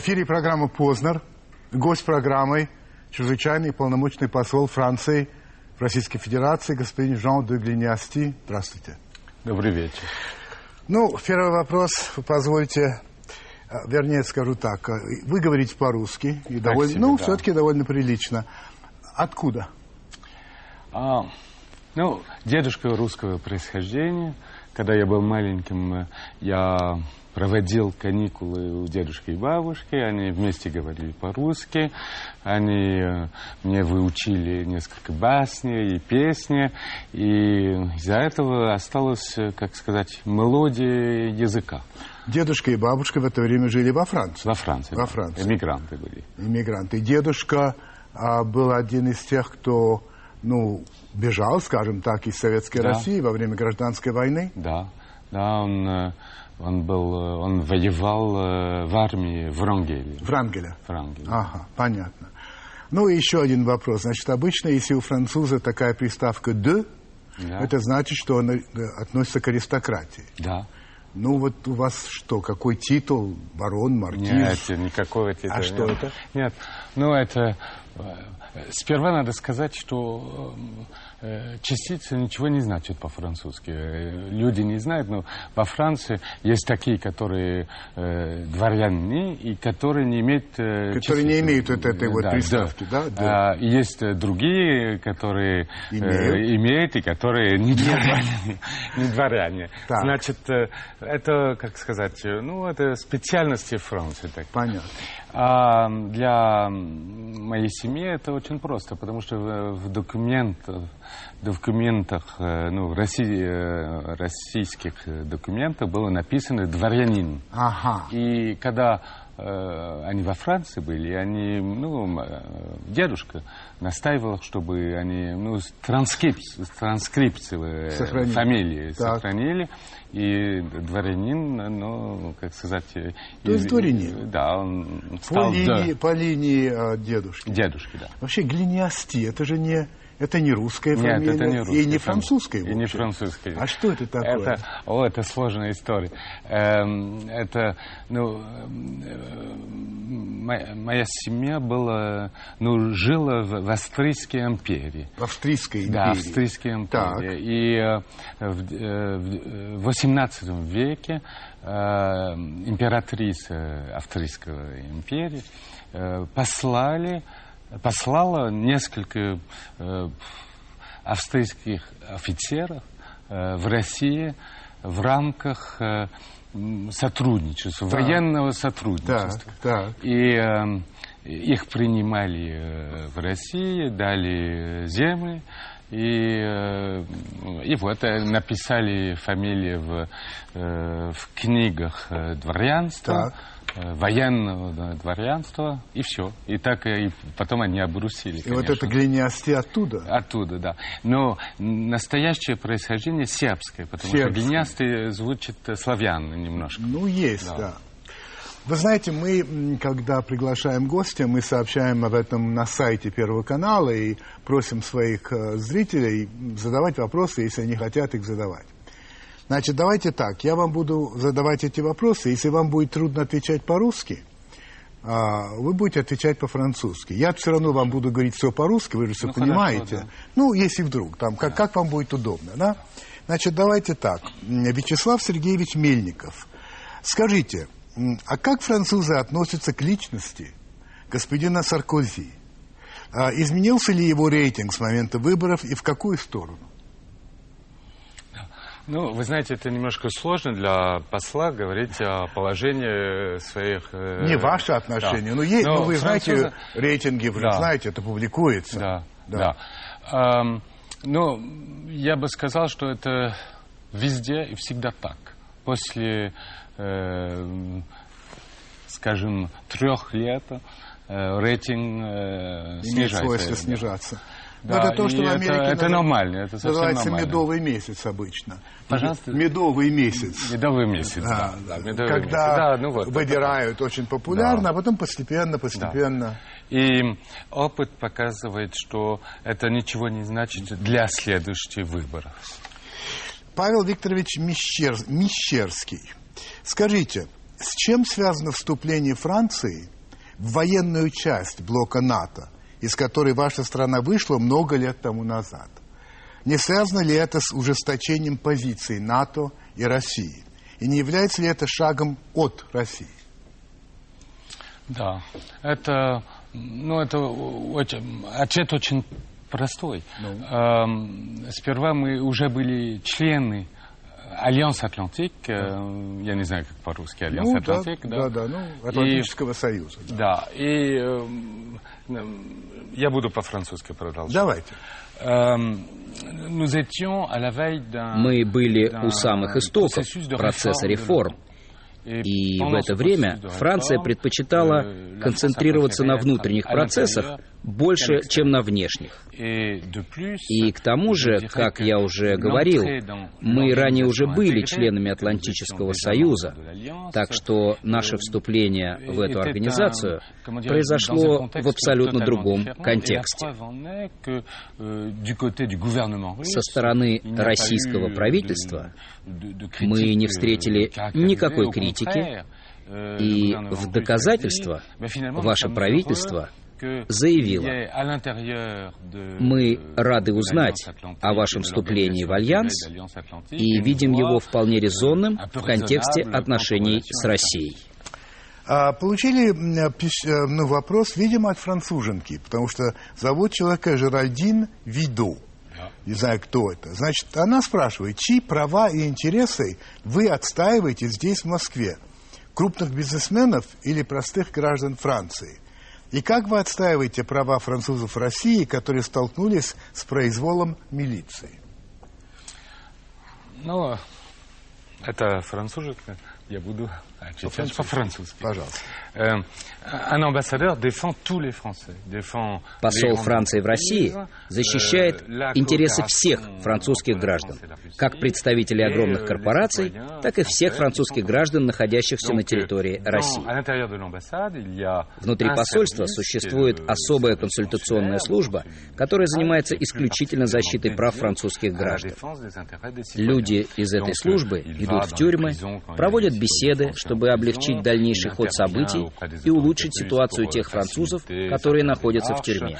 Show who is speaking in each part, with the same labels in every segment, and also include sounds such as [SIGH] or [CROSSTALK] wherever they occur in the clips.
Speaker 1: Эфире программа «Познер». Гость программы – чрезвычайный полномочный посол Франции в Российской Федерации господин Жан де Глиниасти. Здравствуйте.
Speaker 2: Добрый вечер.
Speaker 1: Ну, первый вопрос, позвольте, а, вернее, скажу так. а, Вы говорите по-русски, и довольно,
Speaker 2: себе,
Speaker 1: ну,
Speaker 2: да.
Speaker 1: все-таки довольно прилично. Откуда?
Speaker 2: А, ну, дедушка русского происхождения. Когда я был маленьким, э, я проводил каникулы у дедушки и бабушки. Они вместе говорили по-русски. Они э, мне выучили несколько басней и песни. И из-за этого осталась, э, как сказать, мелодия языка.
Speaker 1: Дедушка и бабушка в это время жили во Франции.
Speaker 2: Во Франции.
Speaker 1: Во. Франции.
Speaker 2: Эмигранты были.
Speaker 1: иммигранты. Дедушка а, был один из тех, кто, ну, бежал, скажем так, из Советской
Speaker 2: Да.
Speaker 1: России во время гражданской войны.
Speaker 2: Да, да, он, э, он был, э, он воевал э, в армии в Рангеле.
Speaker 1: Врангеля.
Speaker 2: Врангеле.
Speaker 1: Ага, понятно. Ну и еще один вопрос. Значит, обычно, если у француза такая приставка «de»,
Speaker 2: Да.
Speaker 1: это значит, что он э, относится к аристократии.
Speaker 2: Да.
Speaker 1: Ну вот у вас что, какой титул? Барон, маркиз?
Speaker 2: Нет, никакого титула.
Speaker 1: А что
Speaker 2: нет.
Speaker 1: это?
Speaker 2: Нет, ну это... э, Сперва надо сказать, что э, частица ничего не значит по-французски. Э, Люди не знают, но во Франции есть такие, которые э, дворяне и которые не имеют... э,
Speaker 1: Которые не имеют вот этой вот
Speaker 2: Да,
Speaker 1: приставки, да,
Speaker 2: да.
Speaker 1: да.
Speaker 2: А, есть э, другие, которые э,
Speaker 1: Имеют.
Speaker 2: имеют и которые не дворяне. Не дворяне.
Speaker 1: Так.
Speaker 2: Значит, э, это, как сказать, э, ну, это специальности Франции. Так.
Speaker 1: Понятно.
Speaker 2: А для моей семьи это очень просто, потому что в, в документах, документах, э, ну, в России, э, российских документах было написано «дворянин».
Speaker 1: Ага.
Speaker 2: И когда они во Франции были, они, ну, э, дедушка настаивал, чтобы они, ну, транскрипцию э,
Speaker 1: Сохранили.
Speaker 2: фамилии
Speaker 1: Так.
Speaker 2: сохранили. И дворянин, ну, как сказать... э,
Speaker 1: То есть дворянин?
Speaker 2: Да, он
Speaker 1: По
Speaker 2: стал
Speaker 1: линии,
Speaker 2: да,
Speaker 1: по линии дедушки.
Speaker 2: дедушки, да.
Speaker 1: Вообще глиниасти, это же не, это не русская
Speaker 2: Нет,
Speaker 1: фамилия
Speaker 2: это не русская
Speaker 1: и не французская.
Speaker 2: И не французская.
Speaker 1: А что это такое?
Speaker 2: Это, о, это сложная история. Эм, это, ну, э, моя, моя семья была, ну, жила в, в Австрийской империи.
Speaker 1: В Австрийской империи.
Speaker 2: Да, Австрийской империи.
Speaker 1: Так.
Speaker 2: И э, в, э, в XVIII веке э, императрица Австрийской империи э, послали, послала несколько э, австрийских офицеров э, в России в рамках э, сотрудничества, военного сотрудничества.
Speaker 1: Так, так.
Speaker 2: И э, их принимали в России, дали земли. И, и вот написали фамилии в, в книгах дворянства, э, военного да, дворянства, и все. И так э, и потом они обрусили.
Speaker 1: И вот это
Speaker 2: конечно.
Speaker 1: глиниасти оттуда.
Speaker 2: Оттуда, да. Но настоящее происхождение сербское, потому
Speaker 1: Сербское.
Speaker 2: что глинястый звучит э, славянно немножко.
Speaker 1: Ну, есть, да.
Speaker 2: Да.
Speaker 1: Вы знаете, мы, когда приглашаем гостя, мы сообщаем об этом на сайте Первого канала и просим своих э, зрителей задавать вопросы, если они хотят их задавать. Значит, давайте так, я вам буду задавать эти вопросы, если вам будет трудно отвечать по-русски, а, вы будете отвечать по-французски. Я все равно вам буду говорить все по-русски, вы же все
Speaker 2: Ну, хорошо,
Speaker 1: понимаете.
Speaker 2: да.
Speaker 1: Ну, если вдруг, там, как, как вам будет удобно, да? Значит, давайте так. Вячеслав Сергеевич Мельников, скажите, а как французы относятся к личности господина Саркози? А, изменился ли его рейтинг с момента выборов и в какую сторону?
Speaker 2: Ну, вы знаете, это немножко сложно для посла говорить о положении своих... э,
Speaker 1: Не ваши отношения,
Speaker 2: да.
Speaker 1: но есть,
Speaker 2: Но
Speaker 1: ну, вы знаете,
Speaker 2: французы-
Speaker 1: рейтинги, вы
Speaker 2: Да.
Speaker 1: знаете, это публикуется.
Speaker 2: Да,
Speaker 1: Да.
Speaker 2: да. Эм, ну, я бы сказал, что это везде и всегда так. После, э, скажем, трех лет э, рейтинг э,
Speaker 1: Имеет
Speaker 2: снижается.
Speaker 1: свойство
Speaker 2: Да.
Speaker 1: снижаться.
Speaker 2: Да,
Speaker 1: Но это то, что в
Speaker 2: это-
Speaker 1: Америке
Speaker 2: это нормально, это
Speaker 1: называется
Speaker 2: нормально.
Speaker 1: медовый месяц обычно.
Speaker 2: Пожалуйста.
Speaker 1: Медовый месяц.
Speaker 2: Медовый месяц,
Speaker 1: А,
Speaker 2: да. да, медовый
Speaker 1: когда
Speaker 2: месяц. Да, ну вот,
Speaker 1: выдирают очень популярно, а потом постепенно, постепенно.
Speaker 2: И опыт показывает, что это ничего не значит для следующих выборов.
Speaker 1: Павел Викторович Мещер- Мещерский, скажите, с чем связано вступление Франции в военную часть блока НАТО, из которой ваша страна вышла много лет тому назад? Не связано ли это с ужесточением позиций НАТО и России? И не является ли это шагом от России?
Speaker 2: Да, это, ну, это очень, ответ очень простой. Ну. Эм, сперва мы уже были члены Alliance Atlantique, да. э, я не знаю, как по-русски, Альянс
Speaker 1: ну,
Speaker 2: Atlantique,
Speaker 1: да, да, да, ну, Атлантического
Speaker 2: и,
Speaker 1: союза.
Speaker 2: Да, да и э, я буду по-французски продолжать.
Speaker 1: Давайте.
Speaker 2: Эм,
Speaker 3: мы были у самых истоков процесса реформ. И в это время Франция предпочитала концентрироваться на внутренних процессах больше, чем на внешних. И к тому же, как я уже говорил, мы ранее уже были членами Атлантического Союза, так что наше вступление в эту организацию произошло в абсолютно другом контексте. Со стороны российского правительства мы не встретили никакой критики, и в доказательство ваше правительство заявила, мы рады узнать о вашем вступлении в Альянс и видим его вполне резонным в контексте отношений с Россией.
Speaker 1: А, получили э, ну, вопрос, видимо, от француженки, потому что зовут человека Жеральдин Виду. Не знаю, кто это. Значит, она спрашивает, чьи права и интересы вы отстаиваете здесь, в Москве? Крупных бизнесменов или простых граждан Франции? И как вы отстаиваете права французов России, которые столкнулись с произволом милиции?
Speaker 2: Ну, это француженка. Я буду отвечать по-французски.
Speaker 1: Пожалуйста.
Speaker 2: Un ambassadeur défend tous les Français. Défend
Speaker 3: Посол Франции в России защищает интересы всех французских граждан, как представителей огромных корпораций, так и всех французских граждан, находящихся на территории России. Внутри посольства существует особая консультационная служба, которая занимается исключительно защитой прав французских граждан. Люди из этой службы идут в тюрьмы, проводят беседы, чтобы облегчить дальнейший ход событий и улучшить ситуацию тех французов, которые находятся в тюрьме.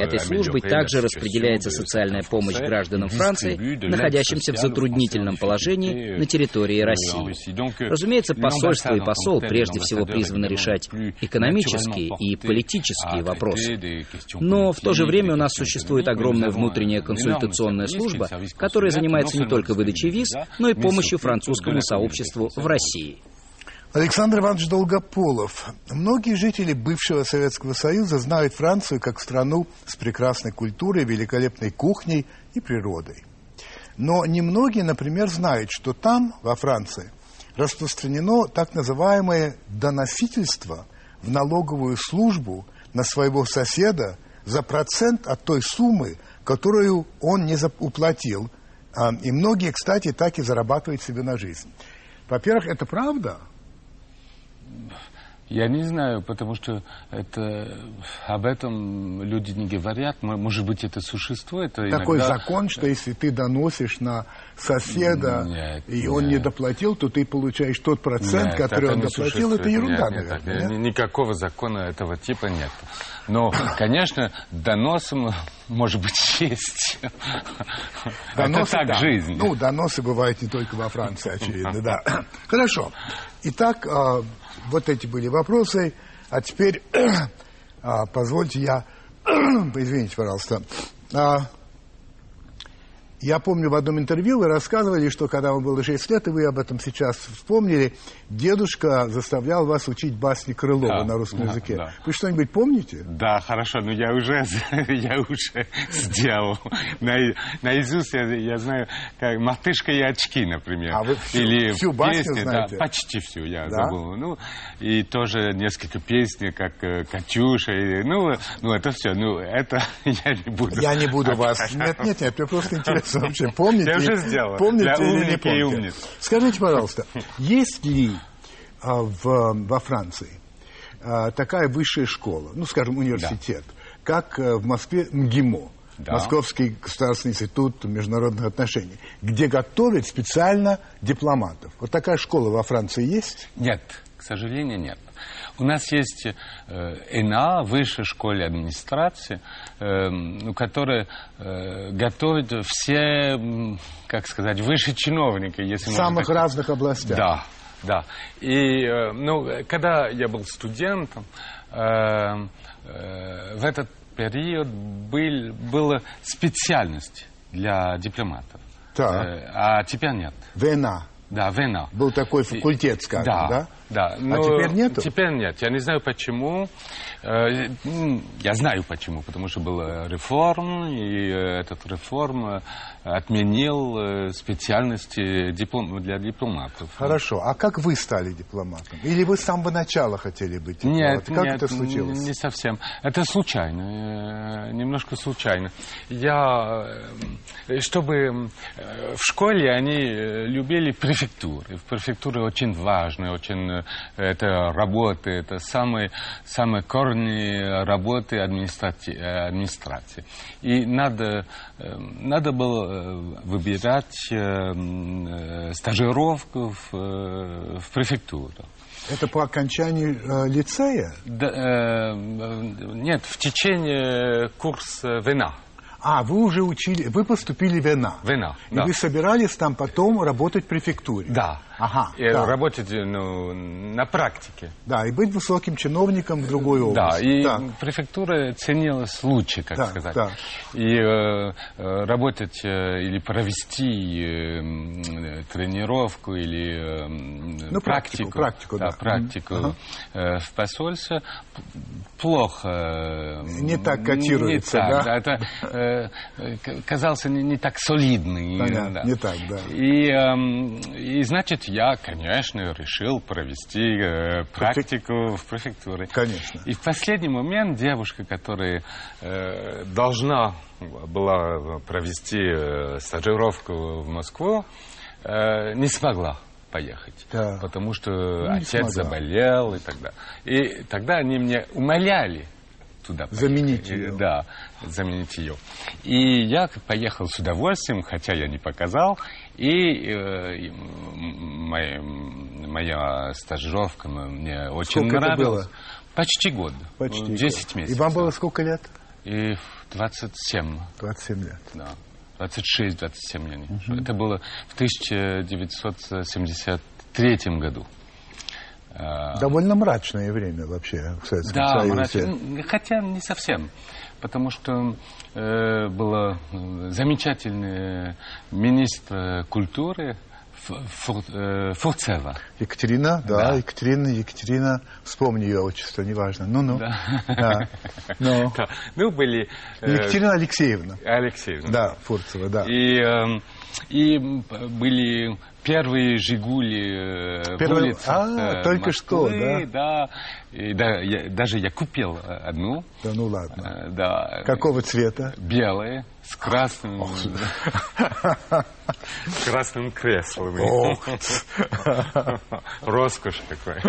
Speaker 3: Этой службой также распределяется социальная помощь гражданам Франции, находящимся в затруднительном положении на территории России. Разумеется, посольство и посол прежде всего призваны решать экономические и политические вопросы. Но в то же время у нас существует огромная внутренняя консультационная служба, которая занимается не только выдачей виз, но и помощью французскому сообществу в России.
Speaker 1: Александр Иванович Долгополов. Многие жители бывшего Советского Союза знают Францию как страну с прекрасной культурой, великолепной кухней и природой. Но немногие, например, знают, что там, во Франции, распространено так называемое доносительство в налоговую службу на своего соседа за процент от той суммы, которую он не уплатил. А, и многие, кстати, так и зарабатывают себе на жизнь. Во-первых, это правда –
Speaker 2: я не знаю, потому что это, об этом люди не говорят. Может быть, это существует.
Speaker 1: Такой иногда... закон, что если ты доносишь на соседа, нет, и нет. он не доплатил, то ты получаешь тот процент, нет, который он доплатил. Это ерунда, нет, наверное.
Speaker 2: Нет, нет? Никакого закона этого типа нет. Но, конечно, доносом, может быть, [LAUGHS] есть.
Speaker 1: Доносы, это так да. жизнь. Ну, доносы бывают не только во Франции, очевидно, да. [LAUGHS] Хорошо. Итак, а, вот эти были вопросы. А теперь [CLEARS THROAT] а, позвольте я... [CLEARS THROAT] Извините, пожалуйста. Я помню, в одном интервью вы рассказывали, что когда вам было 6 лет, и вы об этом сейчас вспомнили, дедушка заставлял вас учить басни Крылова да, на русском да, языке. Да. Вы что-нибудь помните?
Speaker 2: Да, хорошо, но я уже, [LAUGHS] я уже сделал. На, наизусть я, я знаю, как «Мартышка и очки», например.
Speaker 1: А вы всю, Или всю басню песни, знаете?
Speaker 2: Да, почти всю я да? забыл. Ну, и тоже несколько песен, как э, «Катюша». И, ну, ну, это все. Ну, это [LAUGHS] я не буду.
Speaker 1: Я не буду вас... Нет, нет, нет, мне просто интересно [LAUGHS] вообще помните?
Speaker 2: Я уже сделал.
Speaker 1: Помните или не помните? Скажите, пожалуйста, есть ли а, в, во Франции а, такая высшая школа, ну, скажем, университет, да. как а, в Москве МГИМО? Да. Московский государственный институт международных отношений, где готовят специально дипломатов. Вот такая школа во Франции есть?
Speaker 2: Нет. сожалению, нет. У нас есть э, ИНА, Высшая школа администрации, э, которая э, готовит все, как сказать, высшие чиновники.
Speaker 1: Если В самых так... разных областях.
Speaker 2: Да, да. И, э, ну, когда я был студентом, э, э, в этот период был, была специальность для дипломатов.
Speaker 1: Так.
Speaker 2: Э, а теперь нет.
Speaker 1: Вена.
Speaker 2: Да, Вена.
Speaker 1: Был такой факультет, скажем, да?
Speaker 2: Да, да.
Speaker 1: А Но а теперь нету?
Speaker 2: Теперь нет. Я не знаю почему. Э, я знаю почему. Потому что была реформа, и этот реформ отменил э, специальности диплом, для дипломатов.
Speaker 1: Хорошо. А как вы стали дипломатом? Или вы с самого начала хотели быть дипломатом?
Speaker 2: Нет,
Speaker 1: как
Speaker 2: нет,
Speaker 1: это случилось?
Speaker 2: не совсем. Это случайно, э, немножко случайно. Я, э, чтобы в школе они любили префектуры. В префектуре очень важно, очень это работа, это самые, самые корни работы администрации. администрации. И надо, надо было выбирать э, э, стажировку в, э, в префектуру.
Speaker 1: Это по окончании э, лицея?
Speaker 2: Да, э, нет, в течение курса вина.
Speaker 1: А, вы уже учили, вы поступили в ВНА.
Speaker 2: ВНА,
Speaker 1: И
Speaker 2: да.
Speaker 1: вы собирались там потом работать в префектуре.
Speaker 2: Да.
Speaker 1: Ага.
Speaker 2: И да. работать ну, на практике.
Speaker 1: Да, и быть высоким чиновником в другой области.
Speaker 2: Да, и так. префектура ценилась лучше, как
Speaker 1: так,
Speaker 2: сказать.
Speaker 1: Так.
Speaker 2: И э, работать э, или провести э, тренировку или э,
Speaker 1: ну,
Speaker 2: практику,
Speaker 1: практику,
Speaker 2: да,
Speaker 1: да.
Speaker 2: практику
Speaker 1: ага.
Speaker 2: э, в посольстве плохо.
Speaker 1: Не так котируется,
Speaker 2: не так,
Speaker 1: да?
Speaker 2: да? Это э, казался не, не так солидный.
Speaker 1: Понятно,
Speaker 2: да.
Speaker 1: не так, да.
Speaker 2: И, э, и значит, я, конечно, решил провести э, практику в префектуре.
Speaker 1: Конечно.
Speaker 2: И в последний момент девушка, которая э, должна была провести э, стажировку в Москву, э, не смогла поехать,
Speaker 1: да.
Speaker 2: потому что ну, отец смогла. заболел и далее. И тогда они мне умоляли туда поехать.
Speaker 1: Заменить ее.
Speaker 2: Да, заменить ее. И я поехал с удовольствием, хотя я не показал. И э, моя, моя стажировка мне очень
Speaker 1: сколько
Speaker 2: нравилась.
Speaker 1: Это было?
Speaker 2: Почти год.
Speaker 1: Почти
Speaker 2: 10
Speaker 1: год.
Speaker 2: месяцев.
Speaker 1: И вам было сколько лет?
Speaker 2: И 27.
Speaker 1: 27 лет.
Speaker 2: Да. 26-27, я не угу. Это было в 1973 году.
Speaker 1: Довольно мрачное время вообще в Советском
Speaker 2: да,
Speaker 1: Союзе.
Speaker 2: Мрачное, хотя не совсем. Потому что э, была замечательная министр культуры Фур, э, Фурцева.
Speaker 1: Екатерина, да, да, Екатерина, Екатерина, вспомни ее отчество, неважно. Ну-ну.
Speaker 2: Да.
Speaker 1: да. Ну. [LAUGHS]
Speaker 2: да. Ну, были...
Speaker 1: Э, Екатерина Алексеевна.
Speaker 2: Алексеевна.
Speaker 1: Да, Фурцева, да.
Speaker 2: И, э, и были первые «Жигули»
Speaker 1: Первый...
Speaker 2: в улицах
Speaker 1: а, только
Speaker 2: Москвы,
Speaker 1: что, да?
Speaker 2: Да, и, да я, даже я купил одну.
Speaker 1: Да ну ладно.
Speaker 2: Э, да.
Speaker 1: Какого цвета?
Speaker 2: Белые, с красным... [LAUGHS] С красным креслом. [LAUGHS] Роскошь такой.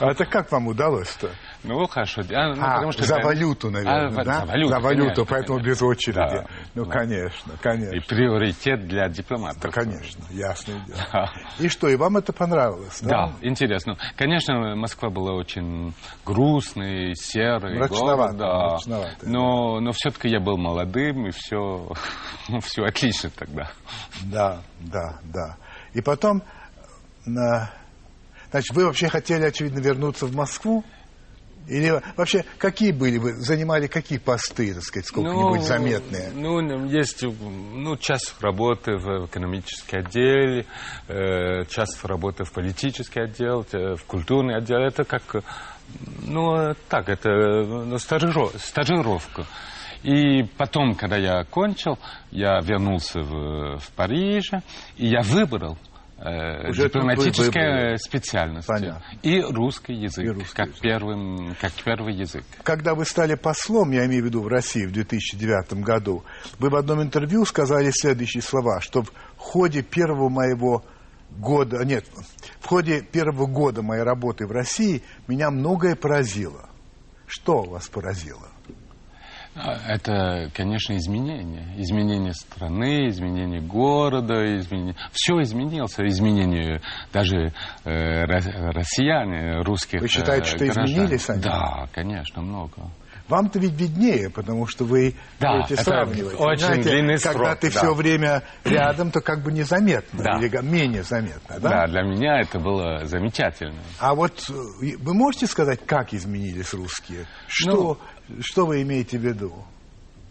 Speaker 1: А это как вам удалось-то?
Speaker 2: Ну, хорошо. А, ну,
Speaker 1: а
Speaker 2: потому что
Speaker 1: за валюту, наверное,
Speaker 2: а,
Speaker 1: да?
Speaker 2: За валюту,
Speaker 1: За валюту,
Speaker 2: конечно,
Speaker 1: поэтому
Speaker 2: конечно.
Speaker 1: без очереди.
Speaker 2: Да.
Speaker 1: Ну,
Speaker 2: да.
Speaker 1: конечно, конечно.
Speaker 2: И приоритет для дипломатов.
Speaker 1: Да, конечно, ясное дело.
Speaker 2: Да.
Speaker 1: И что, и вам это понравилось, да?
Speaker 2: Да, интересно. Конечно, Москва была очень грустной, серой.
Speaker 1: Мрачновато,
Speaker 2: город, да.
Speaker 1: мрачновато,
Speaker 2: но, но все-таки я был молодым, и все, [LAUGHS] все отлично тогда.
Speaker 1: Да, да, да. И потом, значит, вы вообще хотели, очевидно, вернуться в Москву? Или вообще, какие были вы, занимали какие посты, так сказать, сколько-нибудь
Speaker 2: ну,
Speaker 1: заметные?
Speaker 2: Ну, есть ну, часть работы в экономический отдел, э, часть работы в политический отдел, э, в культурный отдел. Это как, ну, так, это ну, стажировка. И потом, когда я окончил, я вернулся в, в Париж, и я выбрал э,
Speaker 1: Уже
Speaker 2: дипломатическая специальность
Speaker 1: Понятно.
Speaker 2: и русский язык,
Speaker 1: И русский
Speaker 2: как,
Speaker 1: язык.
Speaker 2: Первым, как первый язык.
Speaker 1: Когда вы стали послом, я имею в виду в России в 2009 году, вы в одном интервью сказали следующие слова, что в ходе первого моего года, нет, в ходе первого года моей работы в России меня многое поразило. Что вас поразило?
Speaker 2: А, это, конечно, изменение. Изменение страны, изменение города, изменение... Все изменилось. Изменение даже э, россияне, русских
Speaker 1: Вы считаете, что граждан. изменились они?
Speaker 2: Да, конечно, много.
Speaker 1: Вам-то ведь виднее, потому что вы
Speaker 2: да,
Speaker 1: будете сравнивать.
Speaker 2: Очень Знаете, длинный
Speaker 1: когда
Speaker 2: срок,
Speaker 1: ты
Speaker 2: да.
Speaker 1: все время рядом, то как бы незаметно,
Speaker 2: да.
Speaker 1: или менее заметно, да?
Speaker 2: Да, для меня это было замечательно.
Speaker 1: А вот э, вы можете сказать, как изменились русские? Что, ну, что вы имеете в виду?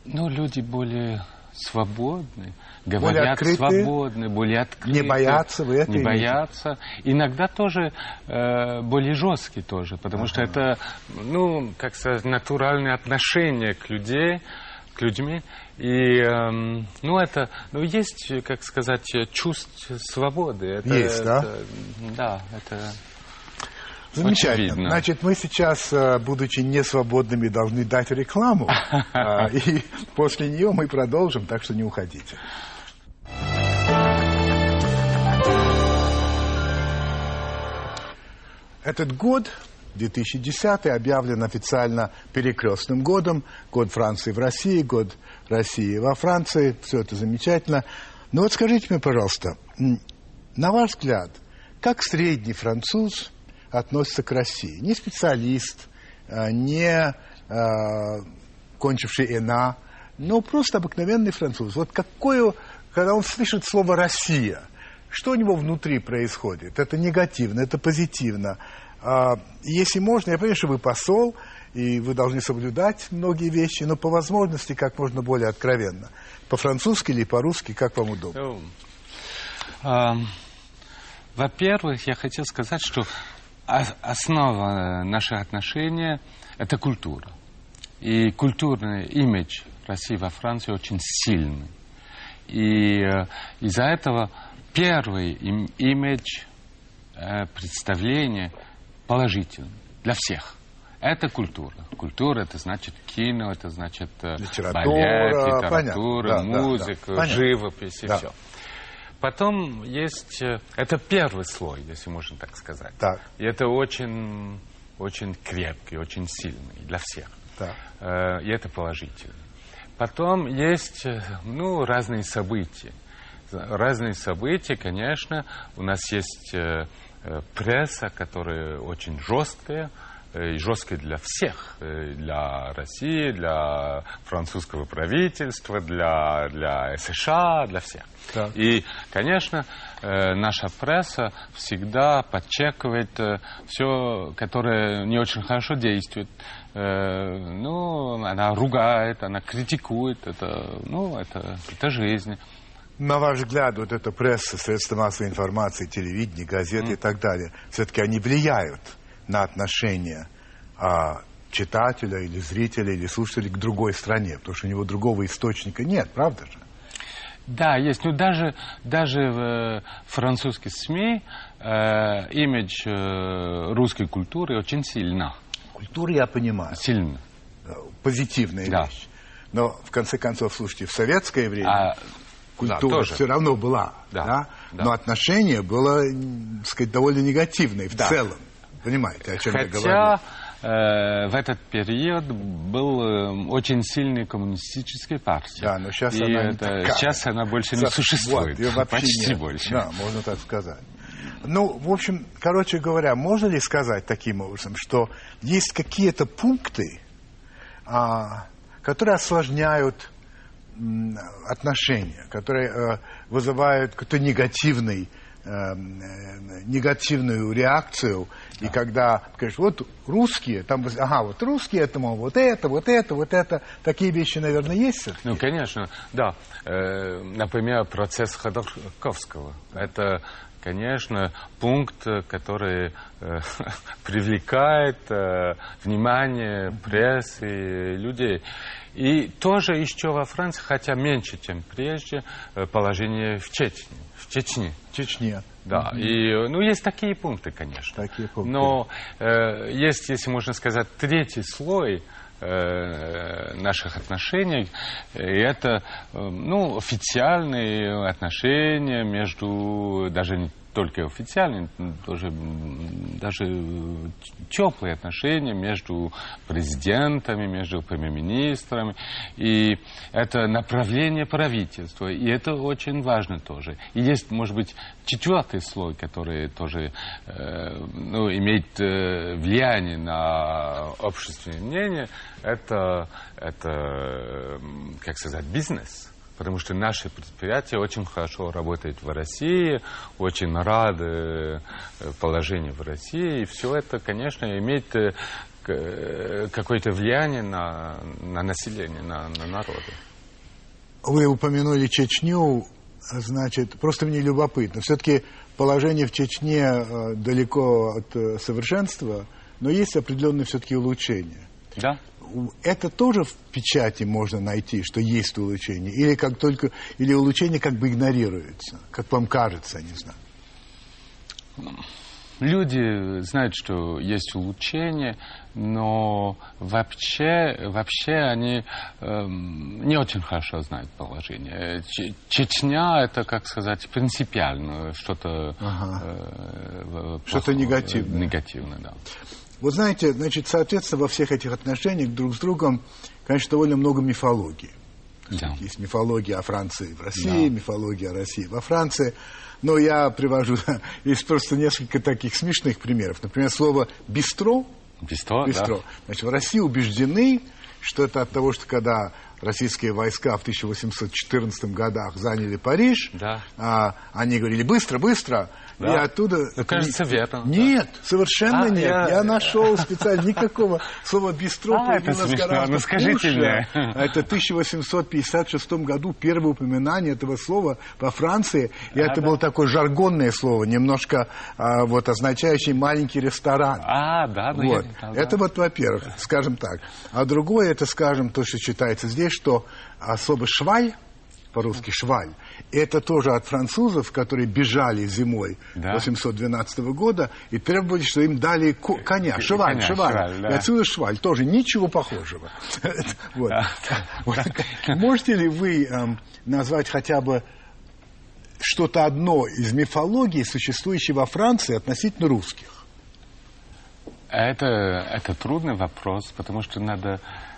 Speaker 2: Ну, люди более свободны, говорят более свободны, более открыты.
Speaker 1: Не боятся вы это
Speaker 2: Не боятся. Иногда тоже э, более жесткие тоже, потому ага. что это, ну, как сказать, натуральное отношение к людей, к людьми. И, э, ну, это, ну, есть, как сказать, чувство свободы. Это,
Speaker 1: есть,
Speaker 2: это,
Speaker 1: да?
Speaker 2: Да, это...
Speaker 1: Замечательно. Очевидно. Значит, мы сейчас, э, будучи несвободными, должны дать рекламу. [LAUGHS] А, и после нее мы продолжим, так что не уходите. Этот год, 2010, объявлен официально перекрестным годом. Год Франции в России, год России во Франции. Все это замечательно. Но вот скажите мне, пожалуйста, на ваш взгляд, как средний француз относится к России. Не специалист, а, не а, кончивший ЭНА, но просто обыкновенный француз. Вот какое, когда он слышит слово «Россия», что у него внутри происходит? Это негативно, это позитивно. А, если можно, я понимаю, что вы посол, и вы должны соблюдать многие вещи, но по возможности как можно более откровенно. По-французски или по-русски, как вам удобно?
Speaker 2: Um, во-первых, я хотел сказать, что основа наших отношений – это культура. И культурный имидж России во Франции очень сильный. И э, из-за этого первый им, имидж, э, представление положительный для всех. Это культура. Культура это значит кино, это значит э,
Speaker 1: литература,
Speaker 2: балет, литература, понятно. музыка, да, да. живопись и
Speaker 1: да.
Speaker 2: все. Потом есть... Это первый слой, если можно так сказать.
Speaker 1: Так.
Speaker 2: И это очень, очень крепкий, очень сильный для всех.
Speaker 1: Так.
Speaker 2: И это положительно. Потом есть э, ну, разные события. Разные события, конечно. У нас есть пресса, которая очень жесткая, и жесткой для всех, для России, для французского правительства, для, для США, для всех.
Speaker 1: Так.
Speaker 2: И, конечно, э, наша пресса всегда подчекивает э, все, которое не очень хорошо действует. Э, ну, она ругает, она критикует, это, ну, это, это жизнь.
Speaker 1: На ваш взгляд, вот эта пресса, средства массовой информации, телевидение, газеты mm. и так далее, все-таки они влияют на отношения а, читателя или зрителя или слушателя к другой стране, потому что у него другого источника нет, правда же?
Speaker 2: Да, есть. Ну, даже, даже в э, французских СМИ э, имидж э, русской культуры очень сильно.
Speaker 1: Культура, я понимаю.
Speaker 2: Сильно.
Speaker 1: Позитивная
Speaker 2: да.
Speaker 1: вещь. Но, в конце концов, слушайте, в советское время а, культура да, все равно была. Да, да? Да. Но отношение было, так сказать, довольно негативное в да. целом. Понимаете, о чем
Speaker 2: Хотя...
Speaker 1: я говорю?
Speaker 2: Э, в этот период был э, очень сильный коммунистический партия.
Speaker 1: Да, но сейчас
Speaker 2: и
Speaker 1: она
Speaker 2: это,
Speaker 1: не
Speaker 2: Сейчас она больше не существует.
Speaker 1: Вот,
Speaker 2: Почти
Speaker 1: нет.
Speaker 2: больше.
Speaker 1: Да, можно так сказать. Ну, в общем, короче говоря, можно ли сказать таким образом, что есть какие-то пункты, а, которые осложняют м, отношения, которые э, вызывают какой-то негативный э, негативную реакцию. Да. И когда, конечно, вот русские, там, ага, вот русские, это, мол, вот это, вот это, вот это, такие вещи, наверное, есть?
Speaker 2: Ну, конечно, да. Э, например, процесс Ходорковского. Это конечно, пункт, который э, [LAUGHS] привлекает э, внимание прессы, людей. И тоже еще во Франции, хотя меньше, чем прежде, положение в Чечне. Чечне.
Speaker 1: Чечне.
Speaker 2: Да, mm-hmm. и, ну, есть такие пункты, конечно.
Speaker 1: Такие пункты.
Speaker 2: Но э, есть, если можно сказать, третий слой э, наших отношений, и это, э, ну, официальные отношения между, даже только официальные, тоже даже теплые отношения между президентами, между премьер-министрами. И это направление правительства. И это очень важно тоже. И есть, может быть, четвертый слой, который тоже э, ну, имеет э, влияние на общественное мнение. Это, это, как сказать, бизнес потому что наши предприятия очень хорошо работают в России, очень рады э, положению в России, и все это, конечно, имеет э, э, какое-то влияние на, на население, на, на народы.
Speaker 1: Вы упомянули Чечню, значит, просто мне любопытно. Все-таки положение в Чечне далеко от совершенства, но есть определенные все-таки улучшения.
Speaker 2: Да
Speaker 1: это тоже в печати можно найти, что есть улучшение? Или как только, или улучшение как бы игнорируется? Как вам кажется, не знаю.
Speaker 2: Люди знают, что есть улучшение, но вообще, вообще они э, не очень хорошо знают положение. Чечня это, как сказать, принципиально что-то
Speaker 1: ага. э, что-то негативное.
Speaker 2: Негативное, да.
Speaker 1: Вот знаете, значит, соответственно, во всех этих отношениях друг с другом, конечно, довольно много мифологии. Да. Есть мифология о Франции в России, да. мифология о России во Франции. Но я привожу, [LAUGHS] есть просто несколько таких смешных примеров. Например, слово «бистро».
Speaker 2: Бистро,
Speaker 1: бистро. Да. Значит, в России убеждены, что это от того, что когда российские войска в 1814 годах заняли Париж,
Speaker 2: да.
Speaker 1: а, они говорили «быстро, быстро», да. И оттуда...
Speaker 2: Ну, кажется, верно.
Speaker 1: Нет, да. совершенно а, нет. Я, я нашел специально никакого слова «бистро» [LAUGHS]
Speaker 2: а, появилось гораздо ну, скажите.
Speaker 1: Мне. Это в 1856 году первое упоминание этого слова во Франции. И а, это да. было такое жаргонное слово, немножко а, вот означающее маленький ресторан.
Speaker 2: А, да,
Speaker 1: да. Вот.
Speaker 2: Я,
Speaker 1: да это вот, во-первых, скажем так. А другое, это, скажем, то, что читается здесь, что особо шваль, по-русски шваль. Это тоже от французов, которые бежали зимой да. 812 года и требовали, что им дали коня, шваль, коня, шваль. шваль да. И отсюда шваль, тоже ничего похожего. [LAUGHS] Можете ли вы эм, назвать хотя бы что-то одно из мифологии, существующей во Франции относительно русских?
Speaker 2: Это, это трудный вопрос, потому что надо Э,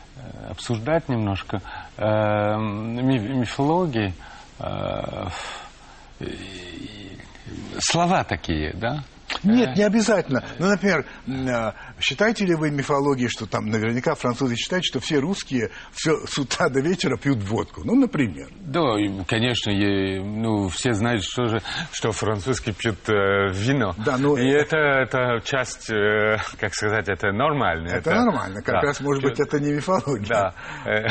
Speaker 2: обсуждать немножко э, мифологии. Э, слова такие, да?
Speaker 1: Нет, не обязательно. Ну, например, а, считаете ли вы мифологией, что там наверняка французы считают, что все русские все с утра до вечера пьют водку? Ну, например.
Speaker 2: Да, конечно, и, ну, все знают, что же, что французские пьют э, вино.
Speaker 1: Да, ну,
Speaker 2: и это, это часть, э, как сказать, это нормально.
Speaker 1: Это, это нормально. Как да. раз, может быть, это не мифология.
Speaker 2: Да. [LAUGHS]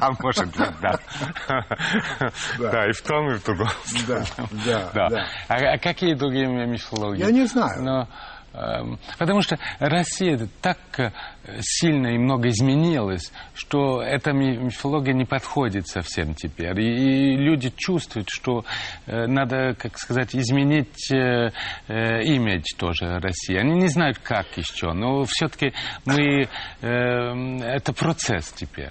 Speaker 2: А может быть, да. Да, и в том, и в другом.
Speaker 1: Да, да.
Speaker 2: А какие другие мифологии?
Speaker 1: Мифологии. Я не знаю.
Speaker 2: Но, эм, Потому что Россия так э, сильно и много изменилась, что эта мифология не подходит совсем теперь. И, люди чувствуют, что э, надо, как сказать, изменить э, имидж тоже России. Они не знают, как еще, но все-таки мы... это процесс теперь.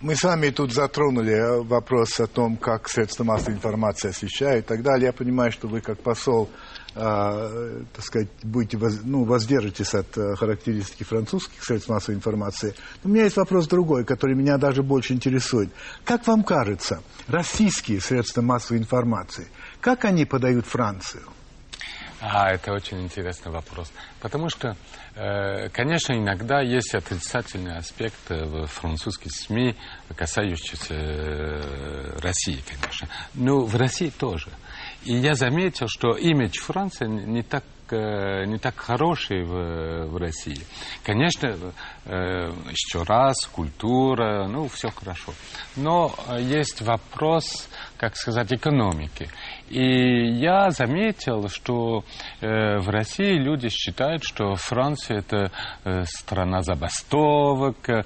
Speaker 1: Мы с вами тут затронули вопрос о том, как средства массовой информации освещают и так далее. Я понимаю, что вы как посол а, так сказать, будете, воз, ну, воздержитесь от а, характеристики французских средств массовой информации. Но у меня есть вопрос другой, который меня даже больше интересует. Как вам кажется, российские средства массовой информации, как они подают Францию?
Speaker 2: А, это очень интересный вопрос. Потому что, э, конечно, иногда есть отрицательный аспект в французских СМИ, касающийся э, России, конечно. Но в России тоже. И я заметил, что имидж Франции не так э, не так хороший в, в России. Конечно, э, еще раз, культура, ну, все хорошо. Но есть вопрос, как сказать, экономики. И я заметил, что э, в России люди считают, что Франция это э, страна забастовок, э,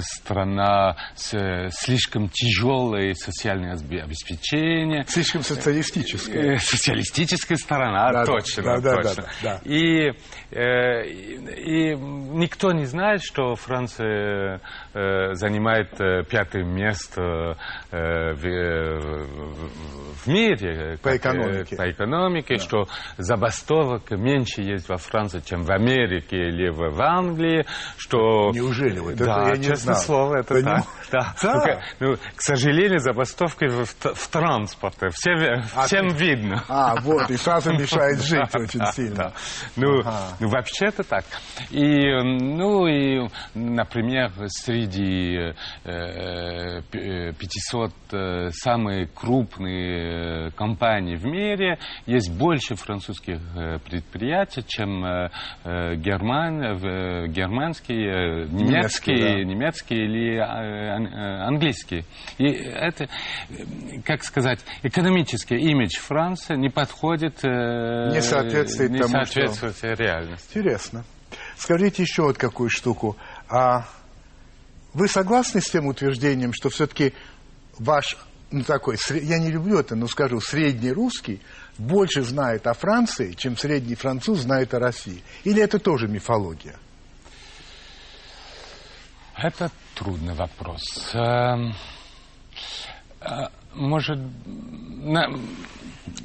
Speaker 2: страна с э, слишком тяжелой социальной обеспечения.
Speaker 1: Слишком социалистическая.
Speaker 2: Э, социалистическая сторона, да, точно,
Speaker 1: да,
Speaker 2: точно.
Speaker 1: Да, да, да.
Speaker 2: И, э, и никто не знает, что Франция э, занимает э, пятое место э, в, в, в мире
Speaker 1: по как, экономике,
Speaker 2: по экономике да. что забастовок меньше есть во Франции, чем в Америке или в, Англии, что...
Speaker 1: Неужели? Вот
Speaker 2: да,
Speaker 1: это я не
Speaker 2: честное
Speaker 1: знал.
Speaker 2: слово, это Поним... так. Да. Да. Ну, ну, к сожалению, забастовки в, в транспорте. Все, а, всем ты... видно.
Speaker 1: А, вот, и сразу мешает [LAUGHS] жить очень сильно.
Speaker 2: Ну, ну вообще-то так. И, ну, и, например, среди 500 э, самых крупных компаний в мире есть больше французских э, предприятий, чем э, герман, германские, немецкие, немецкие или английские. И это, как сказать, экономический имидж Франции не подходит,
Speaker 1: не соответствует,
Speaker 2: не
Speaker 1: тому,
Speaker 2: соответствует что... реальности.
Speaker 1: Интересно. Скажите еще вот какую штуку. А вы согласны с тем утверждением, что все-таки ваш, ну такой, я не люблю это, но скажу, средний русский больше знает о Франции, чем средний француз знает о России? Или это тоже мифология?
Speaker 2: Это трудный вопрос. Эм, э, может,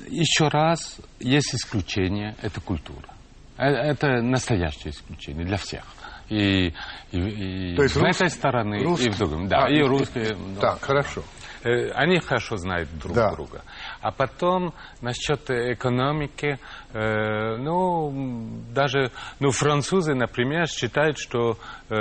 Speaker 2: еще раз, есть исключение, это культура. Э, это настоящее исключение для всех. И, и, и То есть с рус... этой стороны, русский... и в другом. Да, а, и русские.
Speaker 1: Так, да. хорошо.
Speaker 2: Э, они хорошо знают друг да. друга. А потом насчет экономики, э, ну, даже, ну, французы, например, считают, что э,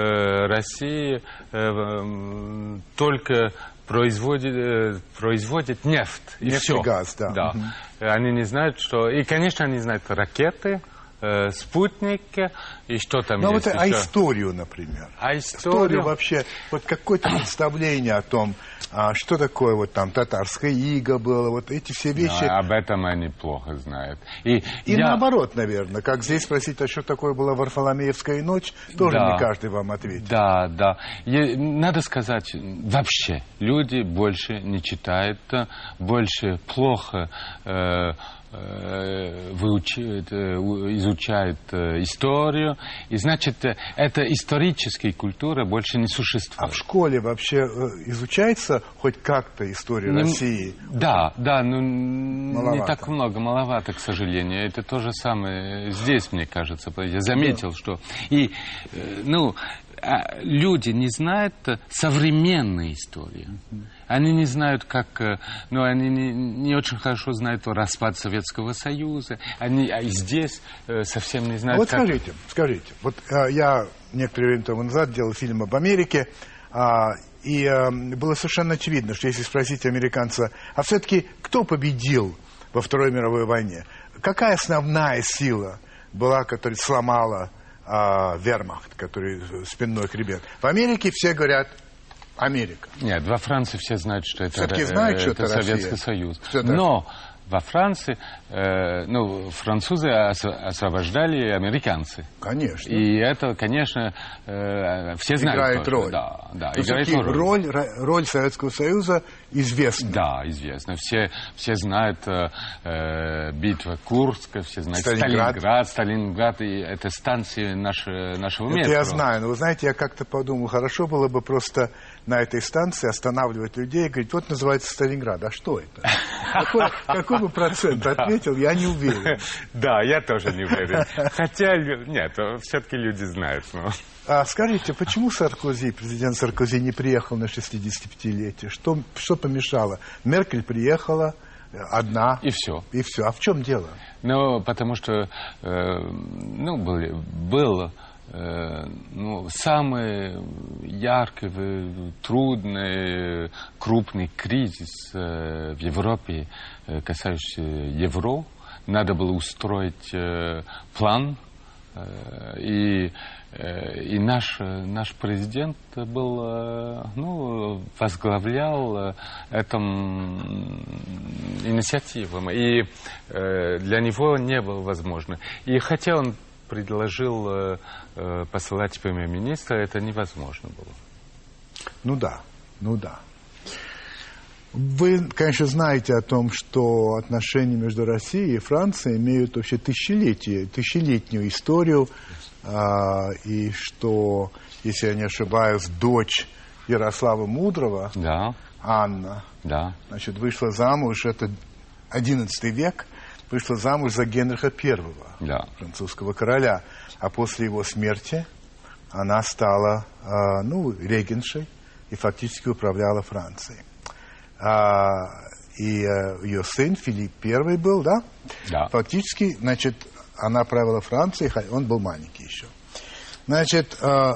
Speaker 2: Россия э, только производит, э, производит нефть.
Speaker 1: И нефть все. и газ, да.
Speaker 2: да. Угу. Они не знают, что... И, конечно, они знают ракеты, э, спутники и что там
Speaker 1: ну,
Speaker 2: есть
Speaker 1: вот, а еще? А историю, например?
Speaker 2: А историю? историю
Speaker 1: вообще, вот какое-то представление о том, а, что такое вот там татарская ига было, вот эти все вещи.
Speaker 2: Но об этом они плохо знают.
Speaker 1: И, и я... наоборот, наверное, как здесь спросить, а что такое была Варфоломеевская ночь, тоже да, не каждый вам ответит.
Speaker 2: Да, да. И, надо сказать, вообще, люди больше не читают, больше плохо э, Э, выучивает, э, изучает э, историю. И значит, эта историческая культура больше не существует.
Speaker 1: А в школе вообще изучается хоть как-то история не, России?
Speaker 2: Да, да, но маловато. не так много, маловато, к сожалению. Это то же самое здесь, мне кажется. Я заметил, да. что... И, ну, а люди не знают современной истории. Они не знают, как... Э, ну, они не, не очень хорошо знают о распад Советского Союза. Они а здесь э, совсем не знают,
Speaker 1: вот как... скажите, скажите. Вот э, я некоторое время тому назад делал фильм об Америке, э, и было совершенно очевидно, что если спросить американца, а все-таки кто победил во Второй мировой войне? Какая основная сила была, которая сломала э, вермахт, который спинной хребет? В Америке все говорят Америка.
Speaker 2: Нет, во Франции все знают, что это,
Speaker 1: знают, что
Speaker 2: это, это Советский Союз. Но во Франции, э, ну, французы ос освобождали американцы.
Speaker 1: Конечно.
Speaker 2: И это, конечно, э, все знают.
Speaker 1: Играет
Speaker 2: тоже.
Speaker 1: роль.
Speaker 2: Да, да,
Speaker 1: То играет роль. роль. Роль Советского Союза известна.
Speaker 2: Да, известна. Все, все знают э, э битва Курска, все знают Сталинград. Сталинград, Сталинград, и это станции наши, нашего метро.
Speaker 1: Это я знаю, но вы знаете, я как-то подумал, хорошо было бы просто на этой станции останавливать людей и говорить, вот называется Сталинград, а что это? Какой, какой бы процент ответил, я не уверен.
Speaker 2: Да, я тоже не уверен. Хотя, нет, все-таки люди знают. Но...
Speaker 1: А скажите, почему Саркози, президент Саркози не приехал на 65-летие? Что, что помешало? Меркель приехала, одна.
Speaker 2: И все.
Speaker 1: И все. А в чем дело?
Speaker 2: Ну, потому что, э, ну, был, был Э, ну, самый яркий, трудный, крупный кризис в Европе, касающийся евро. Надо было устроить план, и, и наш, наш президент был, ну, возглавлял этим инициативам, и для него не было возможно. И хотя он предложил э, э, посылать премьер-министра, это невозможно было.
Speaker 1: Ну да, ну да. Вы, конечно, знаете о том, что отношения между Россией и Францией имеют вообще тысячелетие, тысячелетнюю историю, а, и что, если я не ошибаюсь, дочь Ярослава Мудрого,
Speaker 2: да.
Speaker 1: Анна,
Speaker 2: да.
Speaker 1: значит, вышла замуж, это XI век, вышла замуж за Генриха I, да. французского короля. А после его смерти она стала, э, ну, регеншей и фактически управляла Францией. А, и э, ее сын Филипп I был, да?
Speaker 2: Да.
Speaker 1: Фактически, значит, она правила Францией, он был маленький еще. Значит, э,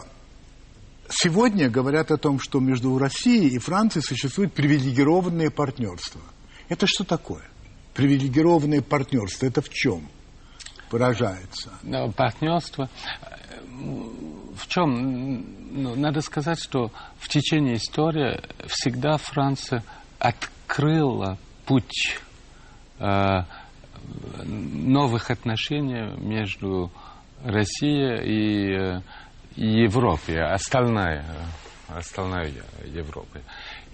Speaker 1: сегодня говорят о том, что между Россией и Францией существует привилегированное партнерство. Это что такое? Привилегированное партнерство. Это в чем выражается?
Speaker 2: Партнерство в чем? Ну, надо сказать, что в течение истории всегда Франция открыла путь э, новых отношений между Россией и, э, и Европой, остальная, остальной Европой.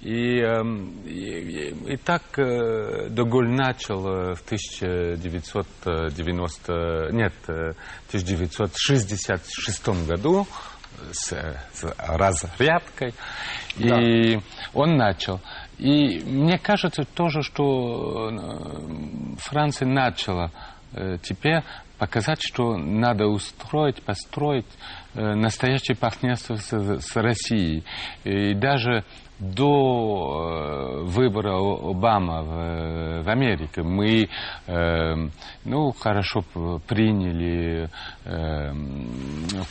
Speaker 2: И, эм, и, и так э, Деголь начал э, в 1990, нет, 1966 году с, с разрядкой, да. и он начал. И мне кажется тоже, что Франция начала теперь показать, что надо устроить, построить настоящее партнерство с, с Россией. И даже до выбора Обама в, в Америке мы э, ну, хорошо приняли э,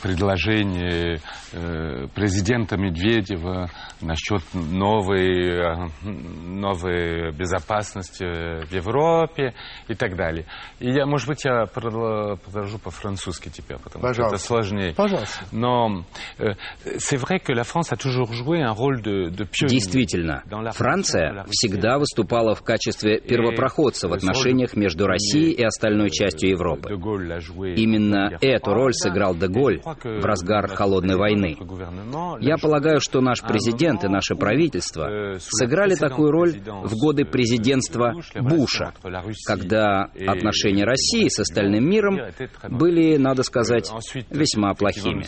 Speaker 2: предложение э, президента Медведева насчет новой, новой безопасности в Европе и так далее. И я, может быть, я продолжу по-французски теперь, потому Пожалуйста. что это сложнее.
Speaker 1: Пожалуйста.
Speaker 2: Но э, c'est vrai que la France a toujours joué un rôle de, de
Speaker 3: Действительно, Франция всегда выступала в качестве первопроходца в отношениях между Россией и остальной частью Европы. Именно эту роль сыграл Деголь в разгар Холодной войны. Я полагаю, что наш президент и наше правительство сыграли такую роль в годы президентства Буша, когда отношения России с остальным миром были, надо сказать, весьма плохими.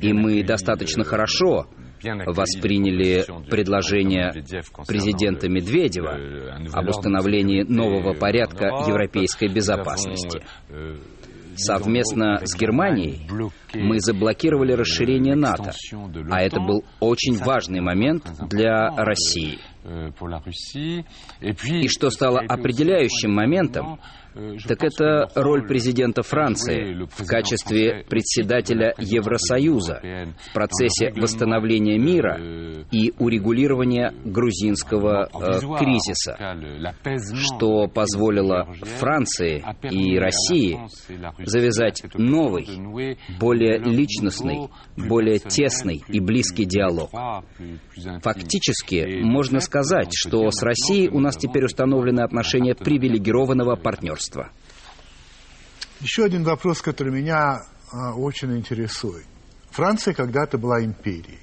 Speaker 3: И мы достаточно хорошо восприняли предложение президента Медведева об установлении нового порядка европейской безопасности. Совместно с Германией мы заблокировали расширение НАТО, а это был очень важный момент для России. И что стало определяющим моментом, так это роль президента Франции в качестве председателя Евросоюза в процессе восстановления мира и урегулирования грузинского э, кризиса, что позволило Франции и России завязать новый, более личностный, более тесный и близкий диалог. Фактически, можно сказать, что с Россией у нас теперь установлены отношения привилегированного партнерства партнерства.
Speaker 1: Еще один вопрос, который меня а, очень интересует. Франция когда-то была империей.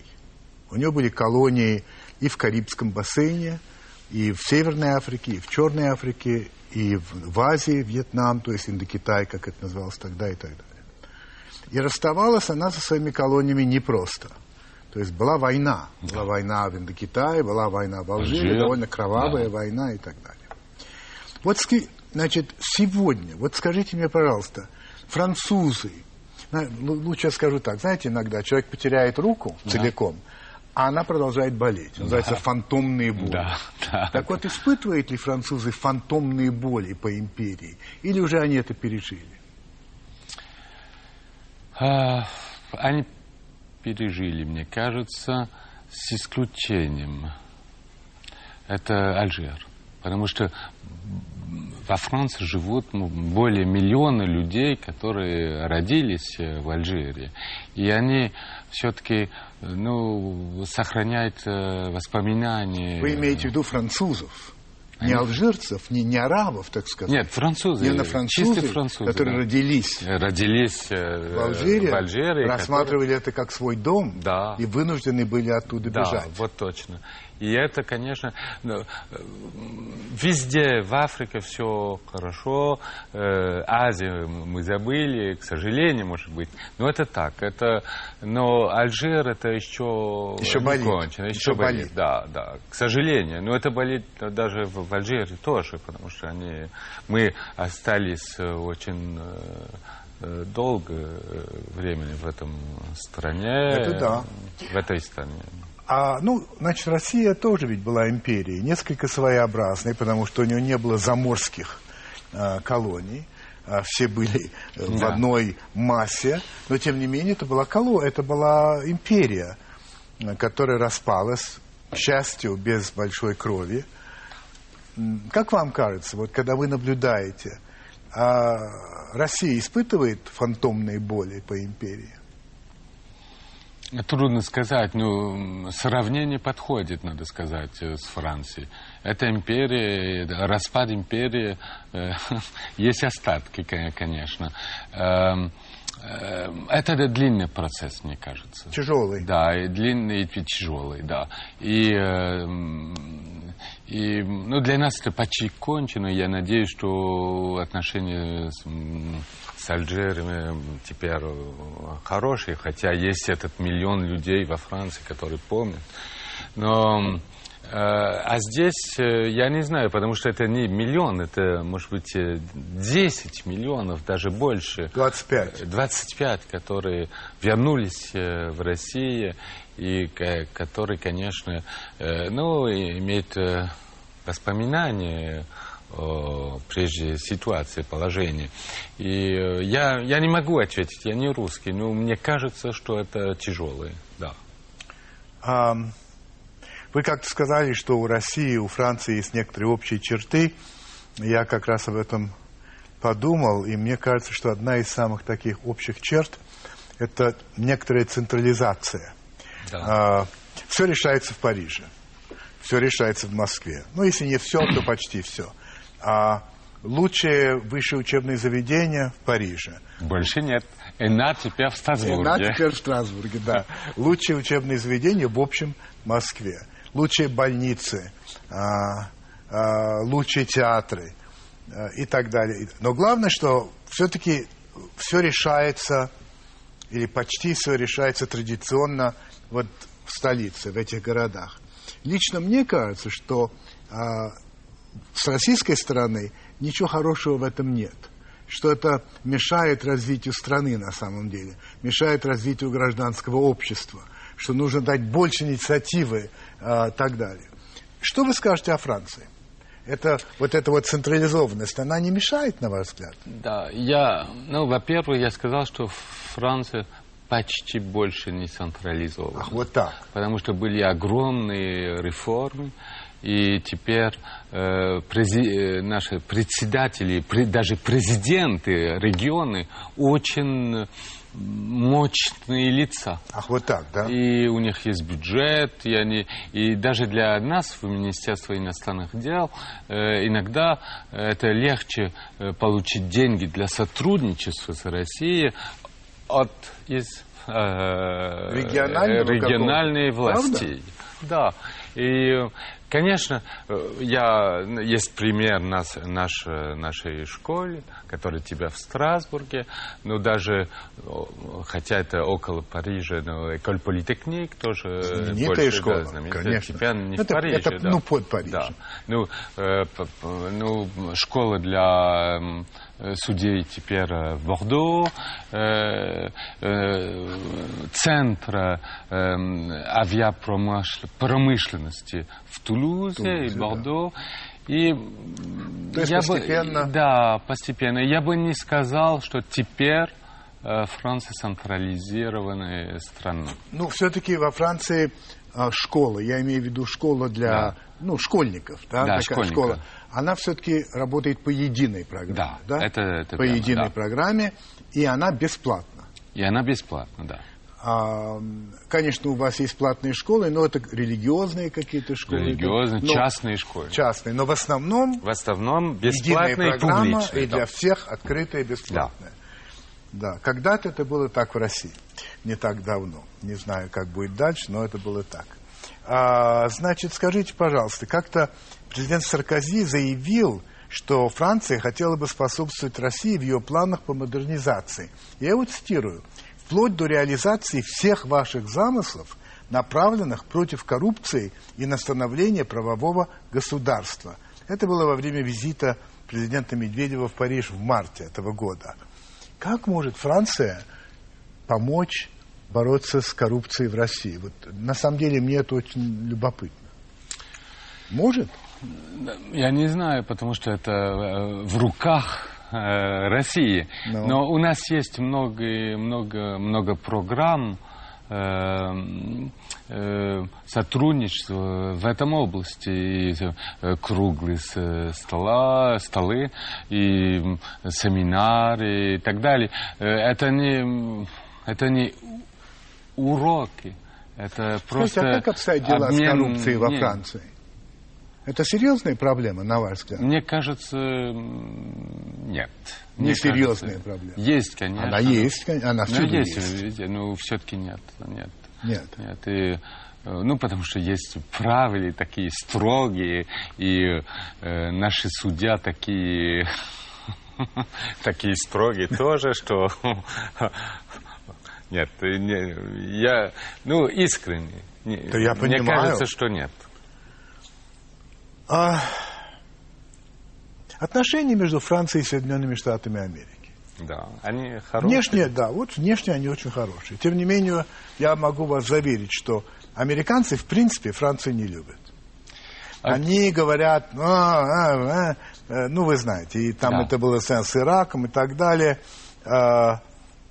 Speaker 1: У нее были колонии и в Карибском бассейне, и в Северной Африке, и в Черной Африке, и в, в Азии, Вьетнам, то есть Индокитай, как это называлось тогда и так далее. И расставалась она со своими колониями непросто. То есть была война. Была война в Индокитае, была война в Алжире, довольно кровавая да. война и так далее. Вот Значит, сегодня, вот скажите мне, пожалуйста, французы, лучше я скажу так, знаете, иногда человек потеряет руку да. целиком, а она продолжает болеть. Да. Называется фантомные боли. Да, да. Так вот, испытывают ли французы фантомные боли по империи? Или уже они это пережили?
Speaker 2: А, они пережили, мне кажется, с исключением. Это Алжир. Потому что во Франции живут ну, более миллиона людей, которые родились э, в Алжире. И они все-таки ну, сохраняют э, воспоминания.
Speaker 1: Вы имеете в виду французов? Не алжирцев, не, не арабов, так сказать.
Speaker 2: Нет, французы.
Speaker 1: Именно французы, французы которые да. родились,
Speaker 2: родились
Speaker 1: э, в Алжире, в Алжире рассматривали которые... это как свой дом
Speaker 2: да.
Speaker 1: и вынуждены были оттуда
Speaker 2: да,
Speaker 1: бежать.
Speaker 2: вот точно. И это, конечно, ну, везде в Африке все хорошо, э, Азию мы забыли, к сожалению, может быть. Но это так. Это, но Алжир это еще,
Speaker 1: еще
Speaker 2: не
Speaker 1: болит.
Speaker 2: кончено. Еще,
Speaker 1: еще болит.
Speaker 2: болит. Да, да. К сожалению. Но это болит даже в Алжире тоже, потому что они, мы остались очень э, долго времени в этом стране.
Speaker 1: Это да.
Speaker 2: В этой стране.
Speaker 1: А, ну, значит, Россия тоже ведь была империей, несколько своеобразной, потому что у нее не было заморских а, колоний, а, все были э, да. в одной массе, но тем не менее это была колония, это была империя, которая распалась, к счастью, без большой крови. Как вам кажется, вот когда вы наблюдаете, а Россия испытывает фантомные боли по империи?
Speaker 2: Трудно сказать, но сравнение подходит, надо сказать, э, с Францией. Это империя, распад империи, э, [LAUGHS] есть остатки, конечно. Эм, э, это длинный процесс, мне кажется.
Speaker 1: Тяжелый.
Speaker 2: Да, и длинный, и тяжелый, да. И, и ну, для нас это почти кончено. Я надеюсь, что отношения с с Алжиром теперь хороший, хотя есть этот миллион людей во Франции, которые помнят. Но э, а здесь э, я не знаю, потому что это не миллион, это может быть 10 миллионов, даже больше.
Speaker 1: 25.
Speaker 2: 25, которые вернулись э, в Россию и которые, конечно, ну, имеют воспоминания прежде ситуации, положения. И э, я, я не могу ответить, я не русский, но мне кажется, что это тяжелое, да.
Speaker 1: Вы как-то сказали, что у России у Франции есть некоторые общие черты. Я как раз об этом подумал, и мне кажется, что одна из самых таких общих черт – это некоторая централизация. Да. А, все решается в Париже, все решается в Москве. Ну, если не все, то почти все а лучшее высшее учебное заведение в Париже.
Speaker 2: Больше нет. ЭНА теперь в Страсбурге.
Speaker 1: ЭНА теперь в Страсбурге, да. Лучшее учебное заведение в общем в Москве. Лучшие больницы, а, а, лучшие театры и так далее. Но главное, что все-таки все решается, или почти все решается традиционно вот в столице, в этих городах. Лично мне кажется, что а, с российской стороны ничего хорошего в этом нет. Что это мешает развитию страны на самом деле, мешает развитию гражданского общества, что нужно дать больше инициативы и а, так далее. Что вы скажете о Франции? Это вот эта вот централизованность, она не мешает, на ваш взгляд?
Speaker 2: Да, я, ну, во-первых, я сказал, что Франция почти больше не централизована.
Speaker 1: Ах, вот так.
Speaker 2: Потому что были огромные реформы, и теперь э, прези, э, наши председатели, при, даже президенты регионы очень мощные лица.
Speaker 1: Ах, вот так, да?
Speaker 2: И у них есть бюджет, и, они, и даже для нас в Министерстве иностранных дел э, иногда это легче э, получить деньги для сотрудничества с Россией от из э, региональной власти. Да. И Конечно, э, я, есть пример нас, наш, нашей школы, которая тебя в Страсбурге, но даже, хотя это около Парижа, но Эколь Политехник тоже
Speaker 1: знаменитая больше, школа, да, знаменитая. конечно.
Speaker 2: Теперь не
Speaker 1: это,
Speaker 2: в Париже,
Speaker 1: это,
Speaker 2: да.
Speaker 1: ну, под Парижем. Да.
Speaker 2: Ну, э, ну, школа для Э, судей теперь э, в Бордо, э, центра авиапромышленности в Тулузе, Тулузе и Бордо. Да.
Speaker 1: И То есть
Speaker 2: я
Speaker 1: постепенно?
Speaker 2: Бы, да, постепенно. Я бы не сказал, что теперь Франция централизированная страна.
Speaker 1: Ну, все-таки во Франции школа, я имею в виду школа для да. ну, школьников, да,
Speaker 2: да
Speaker 1: такая школьника. школа она все-таки работает по единой программе.
Speaker 2: Да, да? Это, это
Speaker 1: по
Speaker 2: прямо,
Speaker 1: единой
Speaker 2: да.
Speaker 1: программе, и она бесплатна.
Speaker 2: И она бесплатна, да.
Speaker 1: А, конечно, у вас есть платные школы, но это религиозные какие-то школы.
Speaker 2: Религиозные, но, частные школы.
Speaker 1: Частные, но в основном...
Speaker 2: В основном бесплатные и публичные.
Speaker 1: И для всех открытая и бесплатная. Да. да. Когда-то это было так в России. Не так давно. Не знаю, как будет дальше, но это было так. А, значит, скажите, пожалуйста, как-то президент Саркози заявил, что Франция хотела бы способствовать России в ее планах по модернизации. Я его цитирую. «Вплоть до реализации всех ваших замыслов, направленных против коррупции и на становление правового государства». Это было во время визита президента Медведева в Париж в марте этого года. Как может Франция помочь бороться с коррупцией в России? Вот, на самом деле мне это очень любопытно. Может?
Speaker 2: Я не знаю, потому что это э, в руках э, России. No. Ну. Но у нас есть много, много, много программ э, э, сотрудничества в этом области. И, э, круглые стола, столы, и семинары и так далее. Э, это не, это не уроки. Это просто
Speaker 1: Слушайте, а как обстоят дела обмен... с коррупцией во Франции? Это серьезная проблема, на ваш взгляд?
Speaker 2: Мне кажется, нет.
Speaker 1: Не серьезная проблема.
Speaker 2: Есть, конечно.
Speaker 1: Она есть, она все
Speaker 2: ну, есть. есть. Но все-таки нет, нет.
Speaker 1: Нет.
Speaker 2: Нет. И, э, ну, потому что есть правила такие строгие, и э, наши судья такие, [LAUGHS] такие строгие тоже, что [LAUGHS] нет, не, я, ну, искренне.
Speaker 1: Да я понимаю.
Speaker 2: Мне кажется, что нет.
Speaker 1: А... Отношения между Францией и Соединенными Штатами Америки.
Speaker 2: Да, они хорошие.
Speaker 1: Внешне, да, вот внешне они очень хорошие. Тем не менее, я могу вас заверить, что американцы, в принципе, Францию не любят. А... Они говорят, а, а, а, э, ну, вы знаете, и там да. это было с Ираком и так далее. А,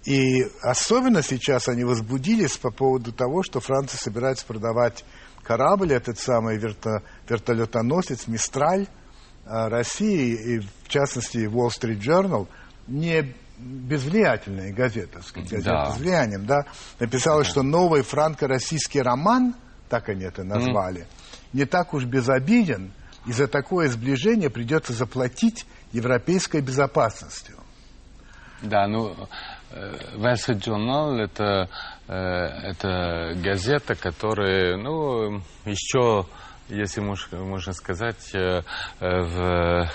Speaker 1: и особенно сейчас они возбудились по поводу того, что Франция собирается продавать корабль, этот самый верто, вертолетоносец «Мистраль» а, России, и в частности Wall Street Journal, не безвлиятельная газета, сказать, газета да. с влиянием, да, написала, да. что новый франко-российский роман, так они это назвали, mm. не так уж безобиден, и за такое сближение придется заплатить европейской безопасностью.
Speaker 2: Да, ну, Wall Street Journal это, э, это газета, которая, ну, еще, если можно сказать, э, в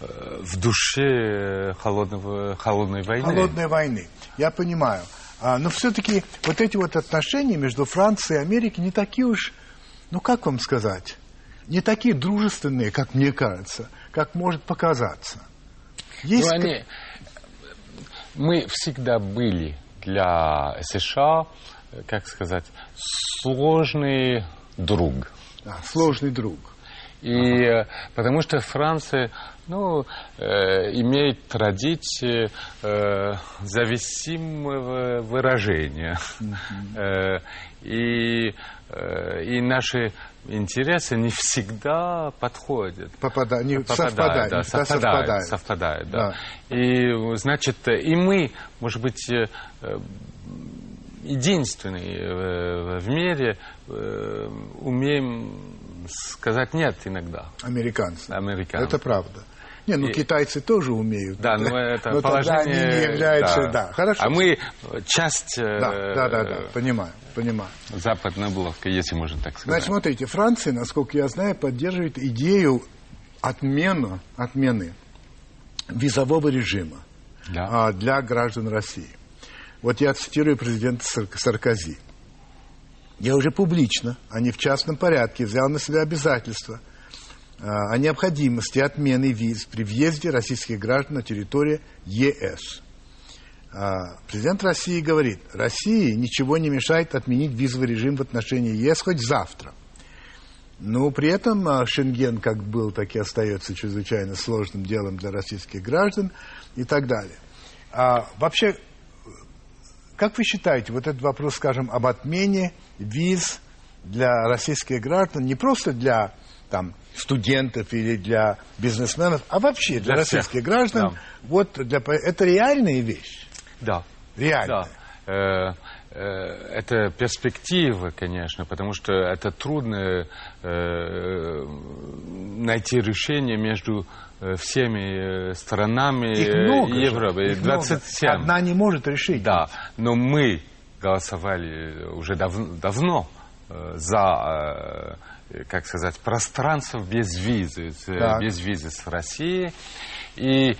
Speaker 2: в душе холодного, холодной войны.
Speaker 1: Холодной войны, я понимаю. А, но все-таки вот эти вот отношения между Францией и Америкой не такие уж, ну как вам сказать, не такие дружественные, как мне кажется, как может показаться.
Speaker 2: Есть ну, они, мы всегда были для США, как сказать, сложный друг.
Speaker 1: Да, сложный друг.
Speaker 2: И ага. потому что Франция, ну, э, имеет традиции э, зависимого выражения. Угу. Э, и, э, и наши интересы не всегда подходят.
Speaker 1: Попада, не совпадают.
Speaker 2: Да, совпадают, совпадают, да. да. И, значит, и мы, может быть, э, единственные в мире э, умеем сказать нет иногда.
Speaker 1: Американцы.
Speaker 2: Американцы.
Speaker 1: Это правда. Не, ну и... китайцы тоже умеют.
Speaker 2: Да, но это [LAUGHS]
Speaker 1: но
Speaker 2: положение...
Speaker 1: тогда они не являются... Да. да, хорошо.
Speaker 2: А мы часть...
Speaker 1: Да, да, да, да, понимаю, понимаю.
Speaker 2: Западная блока, если можно так сказать.
Speaker 1: Значит, смотрите, Франция, насколько я знаю, поддерживает идею отмену, отмены визового режима да. а, для граждан России. Вот я цитирую президента Саркози. Я уже публично, а не в частном порядке, взял на себя обязательства – о необходимости отмены виз при въезде российских граждан на территорию ЕС. А, президент России говорит, России ничего не мешает отменить визовый режим в отношении ЕС хоть завтра. Но при этом а, Шенген как был, так и остается чрезвычайно сложным делом для российских граждан и так далее. А вообще, как вы считаете, вот этот вопрос, скажем, об отмене виз для российских граждан, не просто для там, студентов или для бизнесменов, а вообще для, для российских всех. граждан, да. вот для, это реальная вещь.
Speaker 2: Да.
Speaker 1: Реально.
Speaker 2: Да. Э, э, это перспектива, конечно, потому что это трудно э, найти решение между всеми сторонами
Speaker 1: их много
Speaker 2: Европы.
Speaker 1: Их 27. Много. Одна не может решить.
Speaker 2: Да, но мы голосовали уже дав давно за, как сказать, пространство без визы, так. без визы с Россией и э,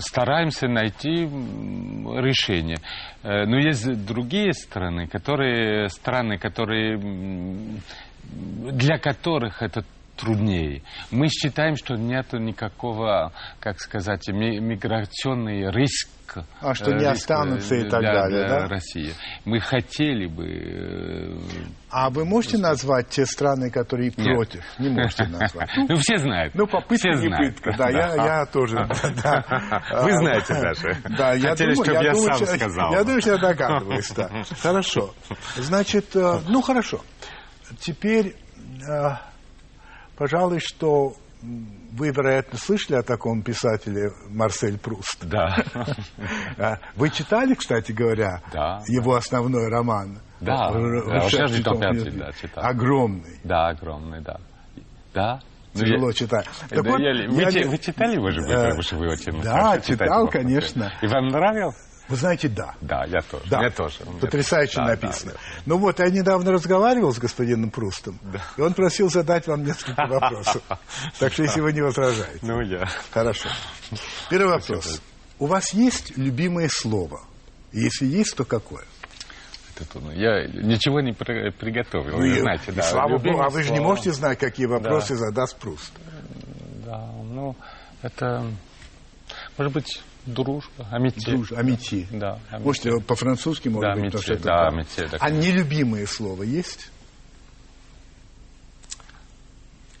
Speaker 2: стараемся найти решение. Э, но есть другие страны, которые, страны, которые, для которых это труднее. Мы считаем, что нет никакого, как сказать, миграционный риск.
Speaker 1: А что не останутся и так
Speaker 2: для,
Speaker 1: далее,
Speaker 2: для
Speaker 1: да?
Speaker 2: России. Мы хотели бы... Э,
Speaker 1: а вы можете назвать те страны, которые Нет. против? Не можете назвать. [LAUGHS]
Speaker 2: Ну, все знают.
Speaker 1: Ну, попытка не пытка. Да, я [LAUGHS] тоже. [LAUGHS]
Speaker 2: Вы знаете даже.
Speaker 1: Да, я думаю, чтобы я сам сказал. Я думаю, что я догадываюсь, да. Хорошо. Значит, э, ну, хорошо. Теперь э, Пожалуй, что вы, вероятно, слышали о таком писателе Марсель Пруст.
Speaker 2: Да. [LAUGHS]
Speaker 1: А, вы читали, кстати говоря,
Speaker 2: да,
Speaker 1: его основной роман?
Speaker 2: Да, да, да читал.
Speaker 1: Огромный.
Speaker 2: Да, огромный, да. Да,
Speaker 1: ну, Тяжело читать.
Speaker 2: Так вот, я, вы, я, вы читали его же, потому что вы очень
Speaker 1: Да, читал, конечно.
Speaker 2: И вам нравился?
Speaker 1: Вы знаете, да.
Speaker 2: Да, я тоже. Да. Я тоже.
Speaker 1: Потрясающе да, написано. Да, да. Ну вот, я недавно разговаривал с господином Прустом, да. и он просил задать вам несколько [LAUGHS] вопросов. Так что, если вы не возражаете.
Speaker 2: Ну, я.
Speaker 1: Хорошо. Первый вопрос. У вас есть любимое слово? Если есть, то какое?
Speaker 2: Я ничего не приготовил, вы знаете, да.
Speaker 1: Слава Богу, а вы же не можете знать, какие вопросы задаст Пруст.
Speaker 2: Да, ну, это, может быть, Дружба, амити.
Speaker 1: Дружба, амити.
Speaker 2: Да,
Speaker 1: амити. Можете по-французски, может
Speaker 2: да,
Speaker 1: быть,
Speaker 2: амити, это да, амити.
Speaker 1: А нелюбимое слово есть?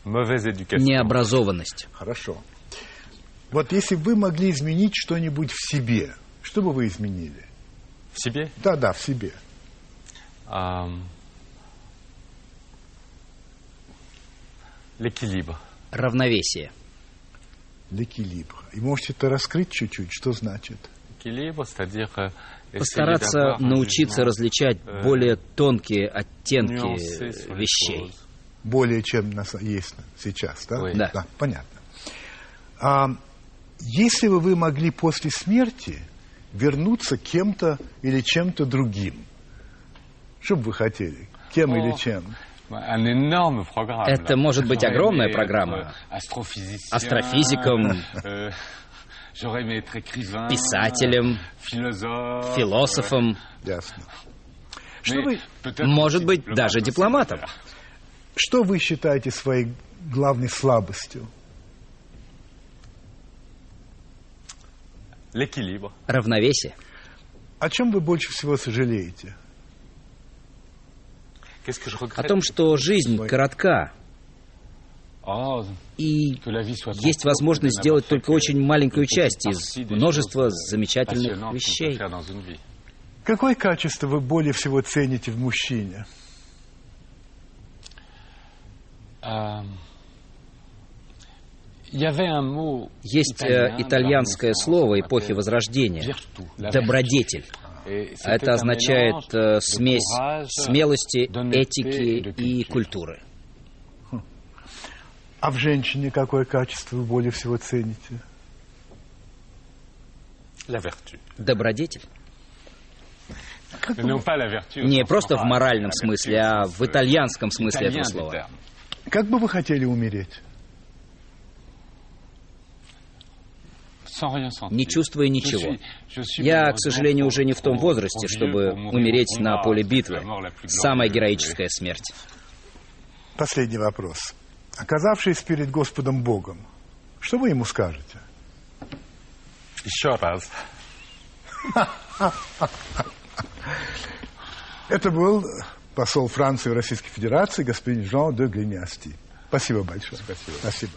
Speaker 3: Необразованность.
Speaker 1: Хорошо. Вот если бы вы могли изменить что-нибудь в себе, что бы вы изменили?
Speaker 2: В себе?
Speaker 1: Да, да, в себе.
Speaker 2: Um.
Speaker 3: Равновесие
Speaker 1: l'équilibre. И можете это раскрыть чуть-чуть, что значит?
Speaker 3: Постараться научиться различать euh, более тонкие оттенки вещей.
Speaker 1: Более чем нас есть сейчас, да?
Speaker 3: Да.
Speaker 1: да понятно. А, если бы вы могли после смерти вернуться кем-то или чем-то другим, что бы вы хотели? Кем или чем?
Speaker 3: Это может быть огромная программа. Астрофизиком, [LAUGHS] euh, писателем, философом.
Speaker 1: Ясно.
Speaker 3: Что вы... Может быть, даже дипломатом.
Speaker 1: Что вы считаете своей главной слабостью?
Speaker 3: Равновесие.
Speaker 1: О чем вы больше всего сожалеете?
Speaker 3: О том, что жизнь коротка, и есть возможность сделать только очень маленькую часть из множества замечательных вещей.
Speaker 1: Какое качество вы более всего цените в мужчине?
Speaker 3: Есть э, итальянское слово эпохи Возрождения – добродетель. Это означает э, смесь смелости, этики и культуры.
Speaker 1: А в женщине какое качество вы более всего цените?
Speaker 3: Добродетель. Не просто в моральном смысле, а в итальянском смысле этого слова.
Speaker 1: Как бы вы хотели умереть?
Speaker 3: Не чувствуя ничего. Я, к сожалению, уже не в том возрасте, чтобы умереть на поле битвы. Самая героическая смерть.
Speaker 1: Последний вопрос. Оказавшись перед Господом Богом, что вы ему скажете?
Speaker 2: Еще раз.
Speaker 1: Это был посол Франции в Российской Федерации господин Жан де Глинясти. Спасибо большое.
Speaker 2: Спасибо.
Speaker 1: Спасибо.